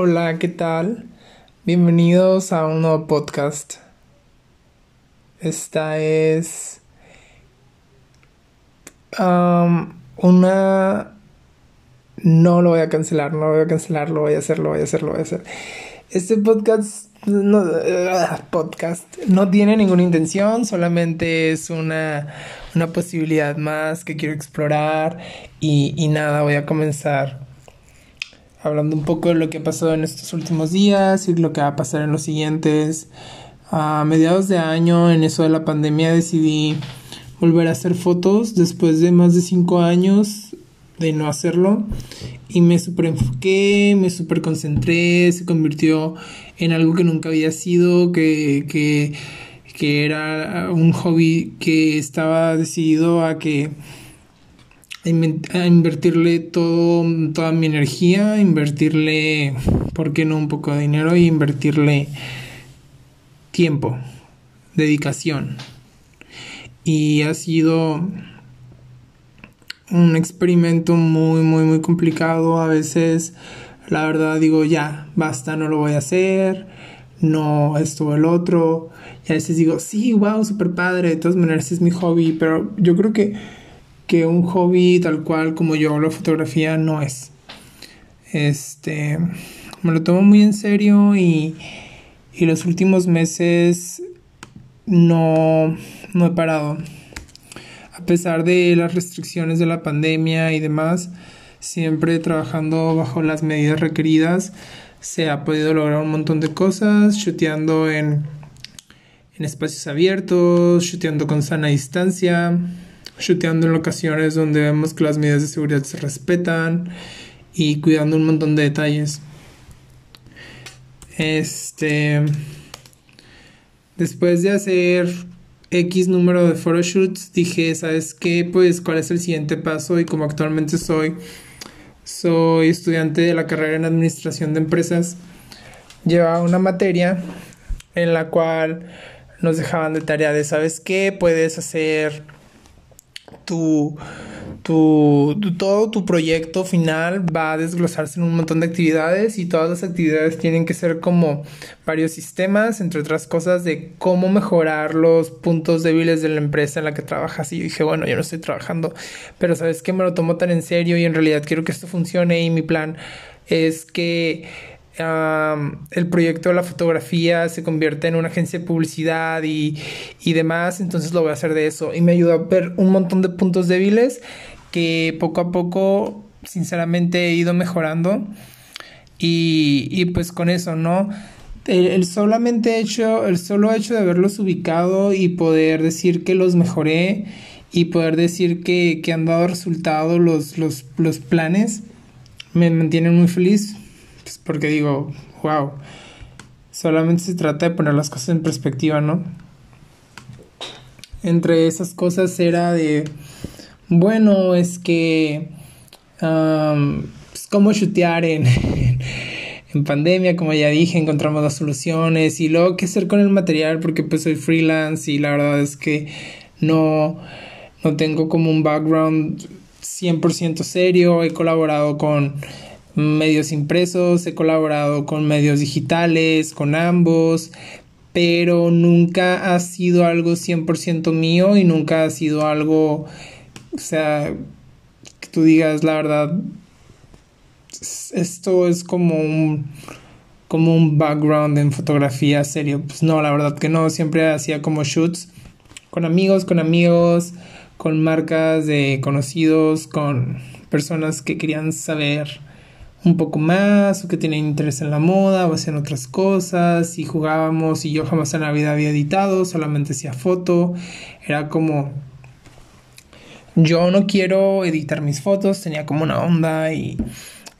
Hola, ¿qué tal? Bienvenidos a un nuevo podcast. Esta es um, una... No lo voy a cancelar, no lo voy a cancelar, lo voy a hacer, lo voy a hacer, lo voy a hacer. Este podcast no, uh, podcast no tiene ninguna intención, solamente es una, una posibilidad más que quiero explorar y, y nada, voy a comenzar hablando un poco de lo que ha pasado en estos últimos días y lo que va a pasar en los siguientes. A mediados de año, en eso de la pandemia, decidí volver a hacer fotos después de más de cinco años de no hacerlo y me super enfoqué, me super concentré, se convirtió en algo que nunca había sido, que, que, que era un hobby que estaba decidido a que invertirle todo, toda mi energía, invertirle, ¿por qué no un poco de dinero? Y invertirle tiempo, dedicación. Y ha sido un experimento muy, muy, muy complicado. A veces, la verdad, digo, ya, basta, no lo voy a hacer. No, esto o el otro. Y a veces digo, sí, wow, super padre. De todas maneras, es mi hobby. Pero yo creo que que un hobby tal cual como yo la fotografía no es. Este, me lo tomo muy en serio y, y los últimos meses no, no he parado. A pesar de las restricciones de la pandemia y demás, siempre trabajando bajo las medidas requeridas, se ha podido lograr un montón de cosas, chuteando en, en espacios abiertos, chuteando con sana distancia, chuteando en locaciones donde vemos que las medidas de seguridad se respetan y cuidando un montón de detalles. Este. Después de hacer X número de photoshoots, dije, ¿sabes qué? Pues, ¿cuál es el siguiente paso? Y como actualmente soy, soy estudiante de la carrera en administración de empresas, llevaba una materia en la cual nos dejaban de tarea de, ¿sabes qué? Puedes hacer tu, tu, todo tu proyecto final va a desglosarse en un montón de actividades y todas las actividades tienen que ser como varios sistemas, entre otras cosas, de cómo mejorar los puntos débiles de la empresa en la que trabajas. Y yo dije, bueno, yo no estoy trabajando, pero sabes que me lo tomo tan en serio y en realidad quiero que esto funcione y mi plan es que el proyecto de la fotografía se convierte en una agencia de publicidad y, y, demás, entonces lo voy a hacer de eso. Y me ayuda a ver un montón de puntos débiles que poco a poco, sinceramente, he ido mejorando. Y, y pues con eso, ¿no? El, solamente hecho, el solo hecho de haberlos ubicado y poder decir que los mejoré y poder decir que, que han dado resultado los, los, los planes me mantienen muy feliz porque digo, wow, solamente se trata de poner las cosas en perspectiva, ¿no? Entre esas cosas era de, bueno, es que, um, pues cómo chutear en, en pandemia, como ya dije, encontramos las soluciones y luego qué hacer con el material porque pues soy freelance y la verdad es que no, no tengo como un background 100% serio, he colaborado con medios impresos, he colaborado con medios digitales, con ambos, pero nunca ha sido algo 100% mío y nunca ha sido algo, o sea, que tú digas la verdad, esto es como un como un background en fotografía serio. Pues no, la verdad que no, siempre hacía como shoots con amigos, con amigos, con marcas de conocidos, con personas que querían saber un poco más o que tenían interés en la moda o hacían otras cosas y jugábamos y yo jamás en la vida había editado, solamente hacía foto, era como yo no quiero editar mis fotos, tenía como una onda y,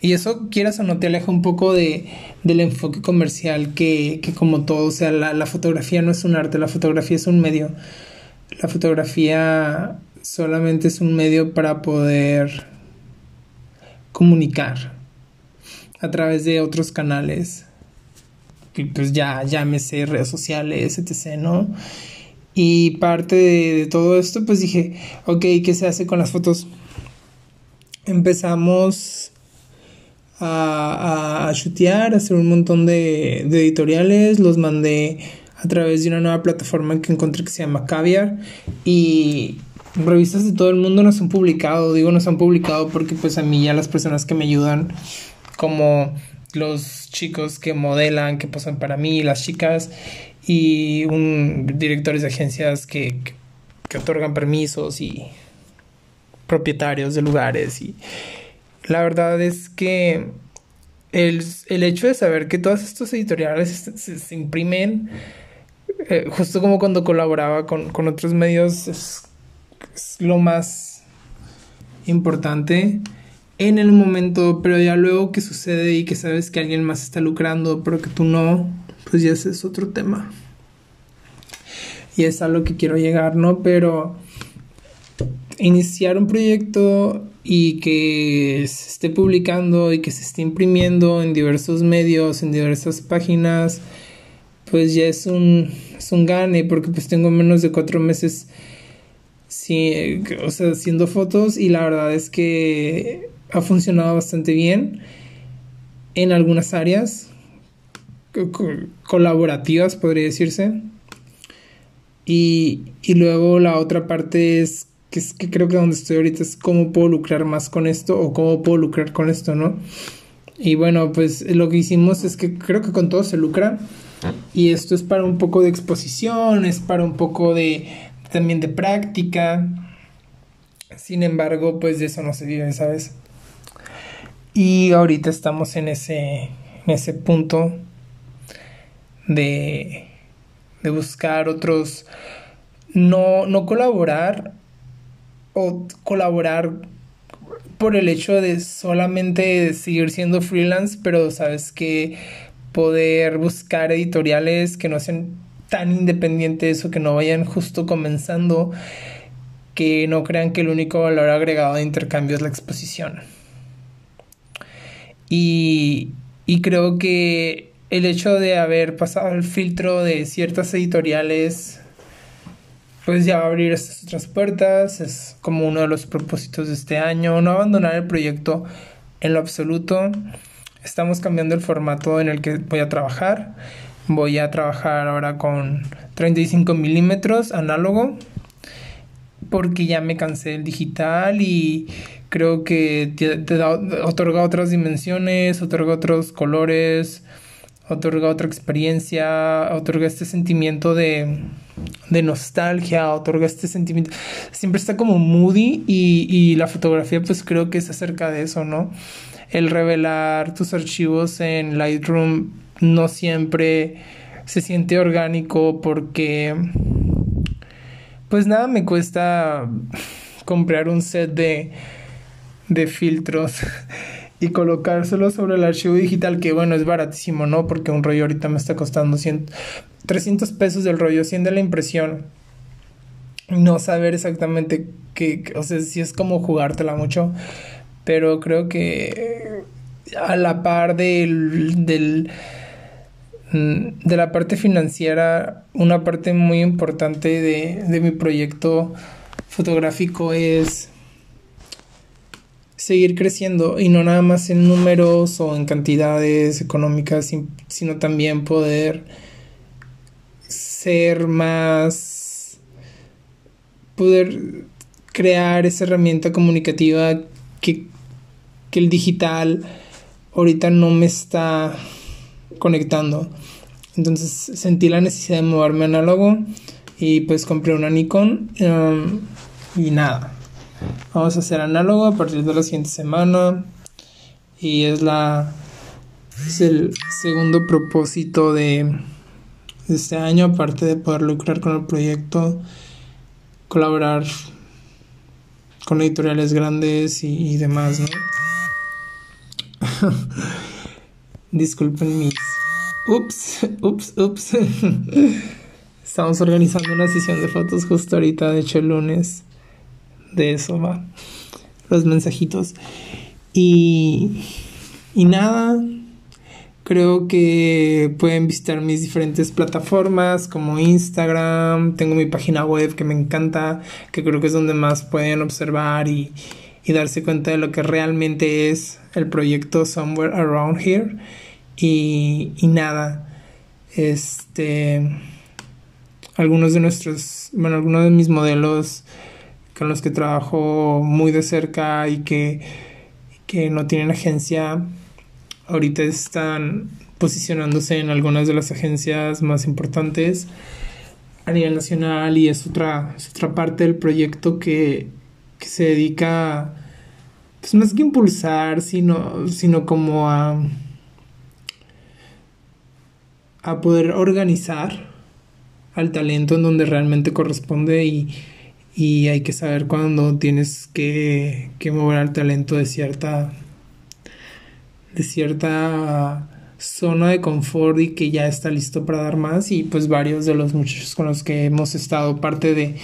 y eso quieras o no te aleja un poco de, del enfoque comercial que, que como todo, o sea, la, la fotografía no es un arte, la fotografía es un medio, la fotografía solamente es un medio para poder comunicar a través de otros canales, pues ya llámese redes sociales, etc., ¿no? Y parte de, todo esto, pues dije, ok, ¿qué se hace con las fotos? Empezamos a, a, chutear, a hacer un montón de, de, editoriales, los mandé a través de una nueva plataforma que encontré que se llama Caviar y revistas de todo el mundo nos han publicado, digo nos han publicado porque pues a mí ya las personas que me ayudan como los chicos que modelan, que posan para mí, las chicas y un directores de agencias que, que otorgan permisos y propietarios de lugares. Y la verdad es que el, el hecho de saber que todos estos editoriales se, imprimen, eh, justo como cuando colaboraba con, con otros medios, es, lo más importante en el momento, pero ya luego que sucede y que sabes que alguien más está lucrando, pero que tú no, pues ya ese es otro tema. Y es a lo que quiero llegar, ¿no? Pero iniciar un proyecto y que se esté publicando y que se esté imprimiendo en diversos medios, en diversas páginas, pues ya es un, es un gane porque pues tengo menos de cuatro meses sí, o sea, haciendo fotos y la verdad es que ha funcionado bastante bien en algunas áreas colaborativas podría decirse y, y luego la otra parte es que es que creo que donde estoy ahorita es cómo puedo lucrar más con esto o cómo puedo lucrar con esto, ¿no? Y bueno, pues lo que hicimos es que creo que con todo se lucra y esto es para un poco de exposición, es para un poco de también de práctica. Sin embargo, pues de eso no se vive, ¿sabes? Y ahorita estamos en ese en ese punto de de buscar otros no no colaborar o colaborar por el hecho de solamente seguir siendo freelance, pero sabes que poder buscar editoriales que no sean tan independientes o que no vayan justo comenzando, que no crean que el único valor agregado de intercambio es la exposición. Y, y creo que el hecho de haber pasado el filtro de ciertas editoriales pues ya va a abrir estas otras puertas, es como uno de los propósitos de este año, no abandonar el proyecto en lo absoluto. Estamos cambiando el formato en el que voy a trabajar. Voy a trabajar ahora con 35 milímetros análogo porque ya me cansé del digital y creo que te, da, otorga otras dimensiones, otorga otros colores, otorga otra experiencia, otorga este sentimiento de, de nostalgia, otorga este sentimiento. Siempre está como moody y, y la fotografía pues creo que es acerca de eso, ¿no? El revelar tus archivos en Lightroom no siempre se siente orgánico porque pues nada me cuesta comprar un set de, de filtros y colocárselo sobre el archivo digital, que bueno, es baratísimo, ¿no? Porque un rollo ahorita me está costando 100, 300 pesos del rollo, 100 de la impresión. No saber exactamente qué, o sea, si es como jugártela mucho, pero creo que a la par del, del de la parte financiera, una parte muy importante de, de mi proyecto fotográfico es seguir creciendo y no nada más en números o en cantidades económicas, sino también poder ser más, poder crear esa herramienta comunicativa que, que el digital ahorita no me está conectando. Entonces sentí la necesidad de moverme análogo y pues compré una Nikon um, y nada Vamos a hacer análogo a partir de la siguiente semana. Y es la. Es el segundo propósito de, este año, aparte de poder lucrar con el proyecto, colaborar con editoriales grandes y, y demás, ¿no? Disculpen mis. Ups, ups, ups. Estamos organizando una sesión de fotos justo ahorita, de hecho el lunes de eso va. Los mensajitos. Y, y nada, creo que pueden visitar mis diferentes plataformas como Instagram, tengo mi página web que me encanta, que creo que es donde más pueden observar y, y darse cuenta de lo que realmente es el proyecto Somewhere Around Here y, y nada, este, algunos de nuestros, bueno, algunos de mis modelos con los que trabajo muy de cerca y que, que no tienen agencia, ahorita están posicionándose en algunas de las agencias más importantes a nivel nacional y es otra, otra parte del proyecto que, que se dedica pues más que impulsar, sino, sino como a, a poder organizar al talento en donde realmente corresponde y, y hay que saber cuando tienes que, que mover al talento de cierta de cierta zona de confort y que ya está listo para dar más y pues varios de los muchachos con los que hemos estado parte de,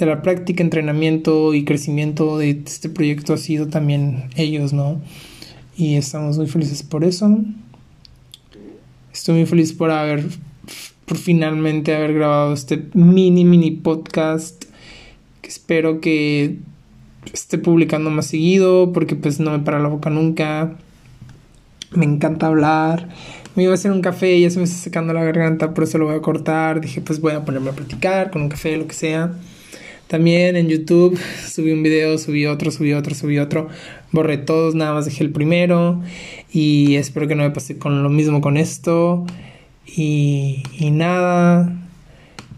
de la práctica, entrenamiento y crecimiento de este proyecto ha sido también ellos, ¿no? Y estamos muy felices por eso. Estoy muy feliz por haber, por finalmente haber grabado este mini, mini podcast espero que esté publicando más seguido porque pues no me para la boca nunca me encanta hablar. Me iba a hacer un café y ya se me está secando la garganta, por eso lo voy a cortar. Dije, pues voy a ponerme a platicar con un café, lo que sea. También en YouTube subí un video, subí otro, subí otro, subí otro. Borré todos, nada más dejé el primero. Y espero que no me pase con lo mismo con esto. Y, y nada,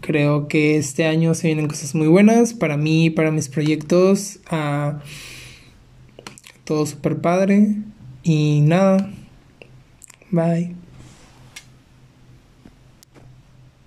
creo que este año se vienen cosas muy buenas para mí, para mis proyectos. Ah, todo súper padre. Y nada, Bye.